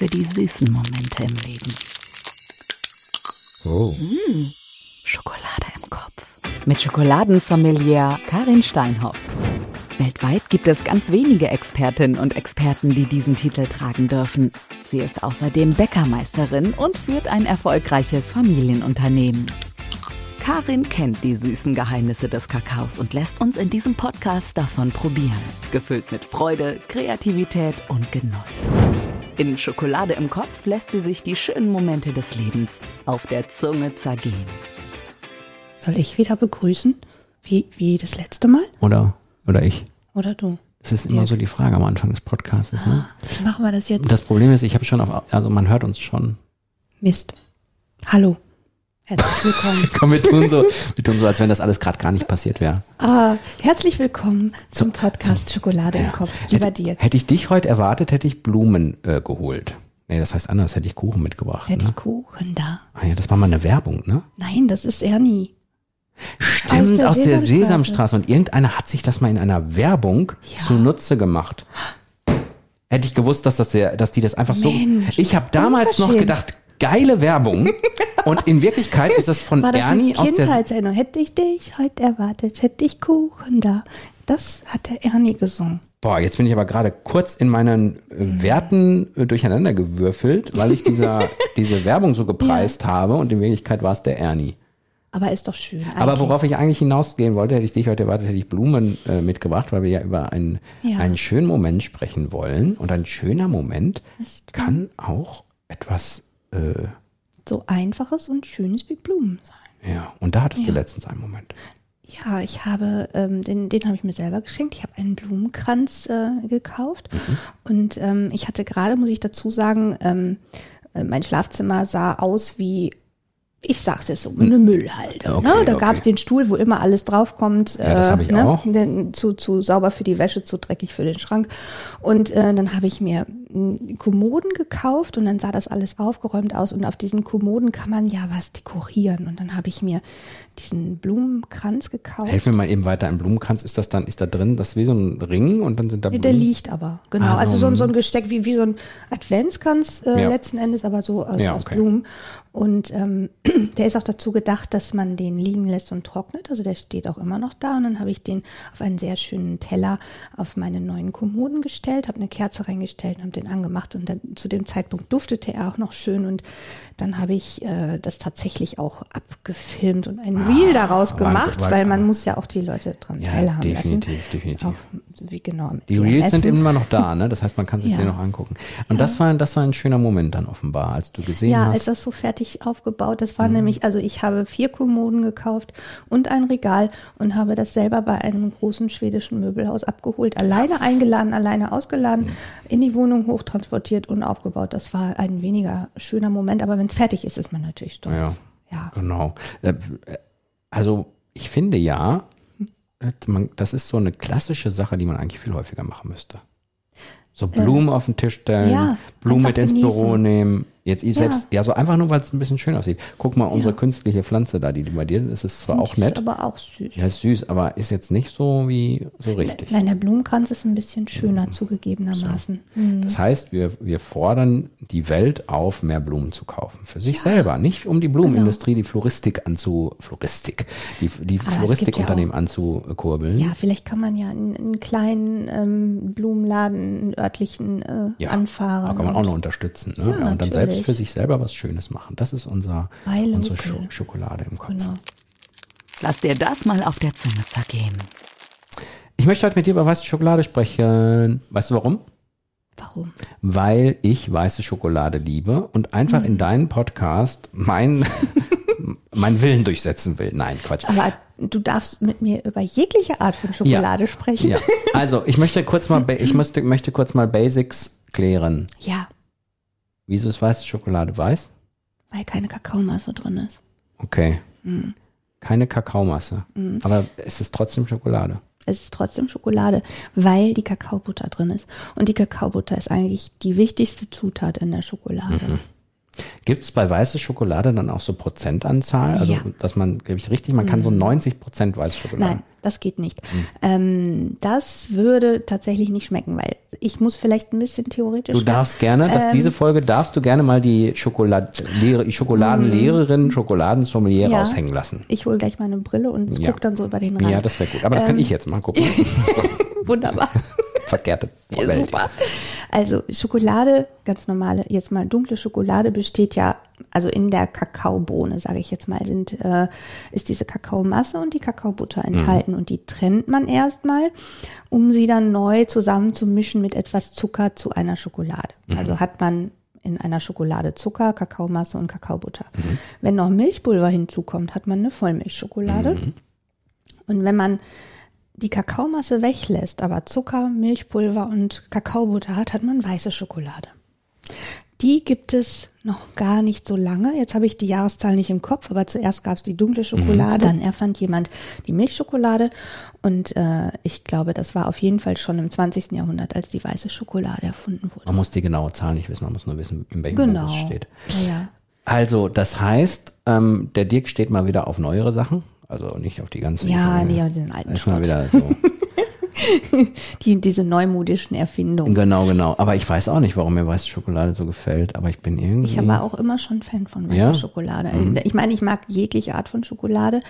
für die süßen Momente im Leben. Oh. Mmh, Schokolade im Kopf. Mit Schokoladensommelier Karin Steinhoff. Weltweit gibt es ganz wenige Expertinnen und Experten, die diesen Titel tragen dürfen. Sie ist außerdem Bäckermeisterin und führt ein erfolgreiches Familienunternehmen. Karin kennt die süßen Geheimnisse des Kakaos und lässt uns in diesem Podcast davon probieren. Gefüllt mit Freude, Kreativität und Genuss. In Schokolade im Kopf lässt sie sich die schönen Momente des Lebens auf der Zunge zergehen. Soll ich wieder begrüßen? Wie, wie das letzte Mal? Oder, oder ich. Oder du? Das ist immer so die Frage am Anfang des Podcasts. Ne? Wie machen wir das jetzt? Und das Problem ist, ich habe schon auf, also man hört uns schon. Mist. Hallo. Herzlich willkommen. Komm, wir tun so, wir tun so, als wenn das alles gerade gar nicht passiert wäre. Ah, herzlich willkommen zum Podcast Schokolade im Kopf. Lieber hätte, dir. Hätte ich dich heute erwartet, hätte ich Blumen äh, geholt. Nee, das heißt anders, hätte ich Kuchen mitgebracht. Hätte ne? ich Kuchen da. Ah ja, das war mal eine Werbung, ne? Nein, das ist Ernie. Stimmt, Aus aus der der, Sesamstraße. Sesamstraße. Und irgendeiner hat sich das mal in einer Werbung Ja. zunutze gemacht. Hätte ich gewusst, dass, das der, dass die das einfach Mensch, so. Ich habe damals noch gedacht, geile Werbung. Und in Wirklichkeit ist das von War das Ernie aus der. Kindheitserinnerung? Hätte ich dich heute erwartet, hätte ich Kuchen da. Das hat der Ernie gesungen. Boah, jetzt bin ich aber gerade kurz in meinen Werten äh, durcheinander gewürfelt, weil ich dieser, diese Werbung so gepreist habe und in Wirklichkeit war es der Ernie. Aber ist doch schön. Aber eigentlich. worauf ich eigentlich hinausgehen wollte, hätte ich dich heute erwartet, hätte ich Blumen äh, mitgebracht, weil wir ja über einen, Ja. einen schönen Moment sprechen wollen. Und ein schöner Moment kann auch etwas, äh, so einfaches und schönes wie Blumen sein. ja, und da hattest du letztens einen Moment. Ja, ich habe, ähm, den, den habe ich mir selber geschenkt. Ich habe einen Blumenkranz äh, gekauft. Mhm. Und ähm, ich hatte gerade, muss ich dazu sagen, ähm, äh, mein Schlafzimmer sah aus wie, ich sag's jetzt so, eine Müllhalde. Hm. Okay, ne? Da okay. gab's den Stuhl, wo immer alles draufkommt. Ja, das hab ich ne? auch. Zu, zu sauber für die Wäsche, zu dreckig für den Schrank. Und äh, dann habe ich mir Kommoden gekauft und dann sah das alles aufgeräumt aus. Und auf diesen Kommoden kann man ja was dekorieren. Und dann habe ich mir diesen Blumenkranz gekauft. Helf mir mal eben weiter. Ein Blumenkranz, ist das dann, ist da drin, das ist wie so ein Ring und dann sind da Nee, Blumen? Der liegt aber, genau. Ah, so also so, ein- so ein Gesteck wie, wie so ein Adventskranz äh, Ja. letzten Endes, aber so aus, Ja, aus okay. Blumen. Und ähm, der ist auch dazu gedacht, dass man den liegen lässt und trocknet. Also der steht auch immer noch da. Und dann habe ich den auf einen sehr schönen Teller auf meine neuen Kommoden gestellt, habe eine Kerze reingestellt und habe den angemacht. Und dann zu dem Zeitpunkt duftete er auch noch schön. Und dann habe ich äh, das tatsächlich auch abgefilmt und ein Reel daraus Ah, war- gemacht, war- weil man muss ja auch die Leute dran Ja, teilhaben definitiv, lassen. definitiv. Auch, wie genau. Die Reels sind immer noch da, ne? Das heißt, man kann sich Ja. den noch angucken. Und das war, das war ein schöner Moment dann offenbar, als du gesehen Ja, als hast. Mhm. das so fertig aufgebaut, das war nämlich, also ich habe vier Kommoden gekauft und ein Regal und habe das selber bei einem großen schwedischen Möbelhaus abgeholt, alleine eingeladen, alleine ausgeladen, Mhm. in die Wohnung hochtransportiert und aufgebaut. Das war ein weniger schöner Moment, aber wenn es fertig ist, ist man natürlich stolz. Ja. Ja. Genau. Äh, Also ich finde ja, das ist so eine klassische Sache, die man eigentlich viel häufiger machen müsste. So Blumen auf den Tisch stellen, Äh, ja, Blumen mit ins Büro genießen. nehmen. Jetzt ich selbst, ja, so einfach nur, weil es ein bisschen schön aussieht. Guck mal, unsere künstliche Pflanze da, die bei dir ist, ist zwar auch Ist nett. aber auch süß. Ja, ist süß, aber ist jetzt nicht so wie so richtig. Nein, der Blumenkranz ist ein bisschen schöner zugegebenermaßen. Hm. Das heißt, wir, wir fordern die Welt auf, mehr Blumen zu kaufen. Für sich selber, nicht um die Blumenindustrie, die Floristik anzu, Floristik, die, die gibt ja Floristikunternehmen anzukurbeln. Ja, vielleicht kann man ja einen, einen kleinen ähm, Blumenladen, einen örtlichen äh, Ja, anfahren. Da kann man auch und- noch unterstützen. Ne? Ja, Ja, und dann natürlich. Selbst für sich selber was Schönes machen. Das ist unser, unsere. Scho Schokolade im Kopf. Genau. Lass dir das mal auf der Zunge zergehen. Ich möchte heute mit dir über weiße Schokolade sprechen. Weißt du warum? Warum? Weil ich weiße Schokolade liebe und einfach Mhm. in deinen Podcast mein, mein Willen durchsetzen will. Nein, Quatsch. Aber du darfst mit mir über jegliche Art von Schokolade sprechen. Ja. Also, ich möchte kurz mal, ich möchte, möchte kurz mal Basics klären. ja, Wieso ist weiße Schokolade weiß? weil keine Kakaomasse drin ist. Okay. Mhm. Keine Kakaomasse. Aber es ist trotzdem Schokolade. Es ist trotzdem Schokolade, weil die Kakaobutter drin ist. Und die Kakaobutter ist eigentlich die wichtigste Zutat in der Schokolade. Mhm. Gibt es bei weiße Schokolade dann auch so Prozentanzahl? Also, Ja. dass man, glaube ich, richtig, man kann so 90 Prozent weiße Schokolade. Nein, das geht nicht. Ähm, das würde tatsächlich nicht schmecken, weil ich muss vielleicht ein bisschen theoretisch. Du darfst gerne, dass Ähm, diese Folge darfst du gerne mal die, Schokolad Lehre, Schokoladenlehrerin, Schokoladensommelier Mhm. Ja. raushängen lassen. Ich hole gleich meine Brille und Ja. guck dann so über den Rand. Ja, das wäre gut. Aber das kann ich jetzt mal gucken. Wunderbar. Verkehrte Ja, Welt. super. Also Schokolade, ganz normale, jetzt mal dunkle Schokolade besteht ja, also in der Kakaobohne, sage ich jetzt mal, sind, äh, ist diese Kakaomasse und die Kakaobutter enthalten und die trennt man erstmal, um sie dann neu zusammenzumischen mit etwas Zucker zu einer Schokolade. Also hat man in einer Schokolade Zucker, Kakaomasse und Kakaobutter. Wenn noch Milchpulver hinzukommt, hat man eine Vollmilchschokolade. Und wenn man die Kakaomasse weglässt, aber Zucker, Milchpulver und Kakaobutter hat, hat man weiße Schokolade. Die gibt es noch gar nicht so lange. Jetzt habe ich die Jahreszahl nicht im Kopf, aber zuerst gab es die dunkle Schokolade, dann erfand jemand die Milchschokolade und äh, ich glaube, das war auf jeden Fall schon im 20. Jahrhundert, als die weiße Schokolade erfunden wurde. Man muss die genaue Zahl nicht wissen, man muss nur wissen, in welchem Genau. Es steht. Ja. Also, das heißt, ähm, der Dirk steht mal wieder auf neuere Sachen. Also nicht auf die ganzen. Ja, nee, auf diesen alten mal Schrott. wieder so. Die, diese neumodischen Erfindungen. genau, genau. Aber ich weiß auch nicht, warum mir weiße Schokolade so gefällt. Aber ich bin irgendwie. Ich war auch immer schon Fan von weißer Ja? Mhm. Schokolade. Ich meine, ich mag jegliche Art von Schokolade,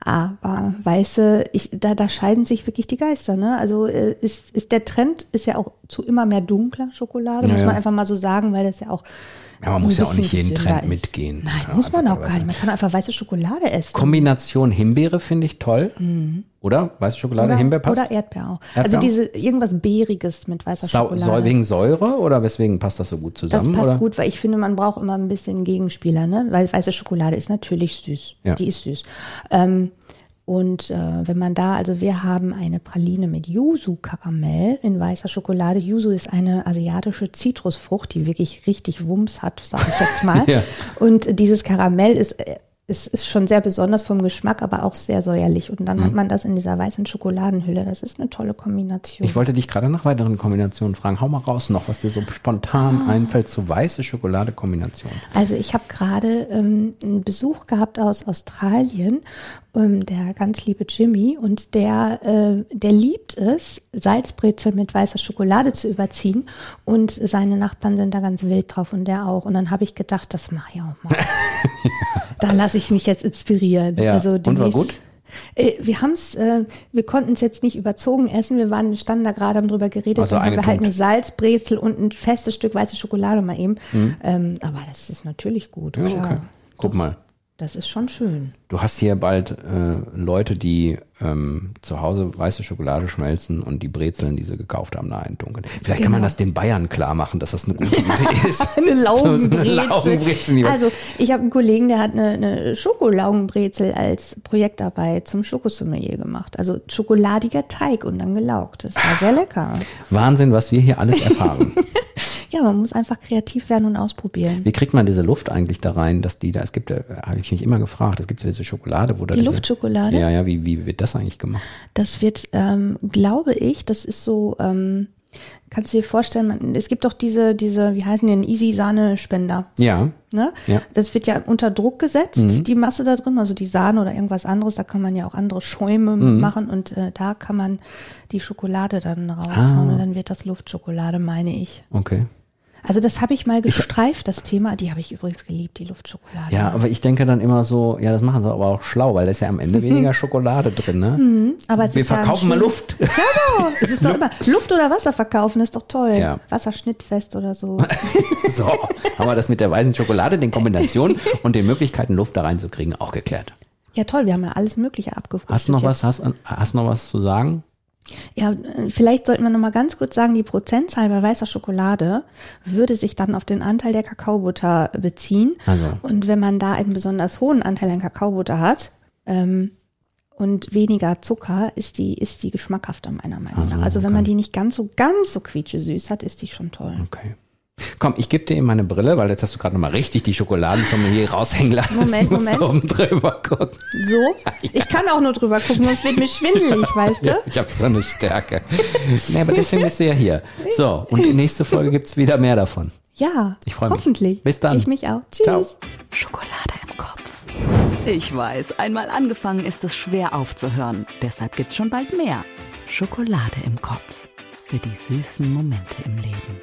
aber weiße, ich, da, da scheiden sich wirklich die Geister. Ne? Also äh, ist, ist der Trend ist ja auch zu immer mehr dunkler Schokolade, Ja, muss ja. man einfach mal so sagen, weil das ja auch Ja, man muss ja auch nicht jeden Trend ist. mitgehen. Nein, Ja, muss man einfach auch gar nicht. Man kann einfach weiße Schokolade essen. Kombination Himbeere finde ich toll. Oder? Weiße Schokolade, oder, Himbeer passt? oder Erdbeer auch. Erdbeer also diese irgendwas Beeriges mit weißer Sau Schokolade. Wegen Säure oder weswegen passt das so gut Das zusammen? passt oder? gut, weil ich finde, man braucht immer ein bisschen Gegenspieler, ne? Weil weiße Schokolade ist natürlich süß. Ja. Die ist süß. Ähm, und äh, wenn man da, also wir haben eine Praline mit Yuzu-Karamell in weißer Schokolade. Yuzu ist eine asiatische Zitrusfrucht, die wirklich richtig Wumms hat, sag ich jetzt mal. Ja. Und dieses Karamell ist, äh, ist, schon sehr besonders vom Geschmack, aber auch sehr säuerlich. Und dann hat man das in dieser weißen Schokoladenhülle. Das ist eine tolle Kombination. Mhm. Ich wollte dich gerade nach weiteren Kombinationen fragen. Hau mal raus noch, was dir so spontan Ah. einfällt zu weiße Schokolade-Kombination. Also ich habe gerade ähm, einen Besuch gehabt aus Australien, ähm, der ganz liebe Jimmy, und der, äh, der liebt es, Salzbrezel mit weißer Schokolade zu überziehen. Und seine Nachbarn sind da ganz wild drauf und der auch. Und dann habe ich gedacht, das mache ich auch mal. da lasse ich mich jetzt inspirieren. Ja, Also und war gut? Äh, Wir haben's, äh, wir konnten es jetzt nicht überzogen essen. Wir waren standen da gerade, haben drüber geredet. Also dann haben wir halt eine Salzbrezel und ein festes Stück weiße Schokolade mal eben. Ähm, aber das ist natürlich gut. Mhm. Ja, klar. okay. Guck mal. Das ist schon schön. Du hast hier bald äh, Leute, die ähm, zu Hause weiße Schokolade schmelzen und die Brezeln, die sie gekauft haben, da eindunkeln. Vielleicht kann man Genau. das den Bayern klar machen, dass das eine gute Idee ist. Eine Laugenbrezel. So eine Laugenbrezel, also ich habe einen Kollegen, der hat eine, eine Schokolaugenbrezel als Projektarbeit zum Schokosommelier gemacht. Also schokoladiger Teig und dann gelaugt. Das war sehr lecker. Wahnsinn, was wir hier alles erfahren. Ja, man muss einfach kreativ werden und ausprobieren. Wie kriegt man diese Luft eigentlich da rein, dass die da, es gibt ja, habe ich mich immer gefragt, es gibt ja diese Schokolade, wo da Die diese, Luftschokolade? Ja, ja, wie, wie wird das eigentlich gemacht? Das wird, ähm, glaube ich, das ist so, ähm, kannst du dir vorstellen, man, es gibt doch diese, diese, wie heißen die denn, Easy-Sahne-Spender. Ja, Ne? Ja. Das wird ja unter Druck gesetzt, die Masse da drin, also die Sahne oder irgendwas anderes. Da kann man ja auch andere Schäume machen und äh, da kann man die Schokolade dann raushauen und dann wird das Luftschokolade, meine ich. okay. Also das habe ich mal gestreift, das Thema. Die habe ich übrigens geliebt, die Luftschokolade. Ja, aber ich denke dann immer so, ja, das machen sie aber auch schlau, weil da ist ja am Ende weniger Schokolade drin, ne? aber es Wir ja verkaufen mal Luft. Genau, es ist doch immer Luft oder Wasser verkaufen, ist doch toll. Ja. Wasserschnittfest oder so. So, haben wir das mit der weißen Schokolade, den Kombinationen und den Möglichkeiten, Luft da reinzukriegen, auch geklärt. Ja, toll, wir haben ja alles Mögliche abgefrühstückt. Hast du noch jetzt. was, hast, hast noch was zu sagen? Ja, äh, vielleicht sollten wir noch mal ganz kurz sagen, die Prozentzahl bei weißer Schokolade würde sich dann auf den Anteil der Kakaobutter beziehen. Also. Und wenn man da einen besonders hohen Anteil an Kakaobutter hat ähm, und weniger Zucker, ist die, ist die geschmackhafter meiner Meinung nach. Also wenn man die nicht ganz so, ganz so quietschesüß hat, ist die schon toll. Okay. Komm, ich gebe dir eben meine Brille, weil jetzt hast du gerade nochmal richtig die Schokoladen von mir hier raushängen lassen. Moment, ich muss Moment. oben drüber gucken. So? Ich kann auch nur drüber gucken, sonst wird mir schwindelig, weißt du? Ich habe so eine Stärke. nee, aber deswegen bist du ja hier. So, und die nächste Folge gibt's wieder mehr davon. Ja, Ich freu mich. Hoffentlich. Bis dann. Ich mich auch. Tschüss. Ciao. Schokolade im Kopf. Ich weiß, einmal angefangen ist es schwer aufzuhören. Deshalb gibt's schon bald mehr. Schokolade im Kopf. Für die süßen Momente im Leben.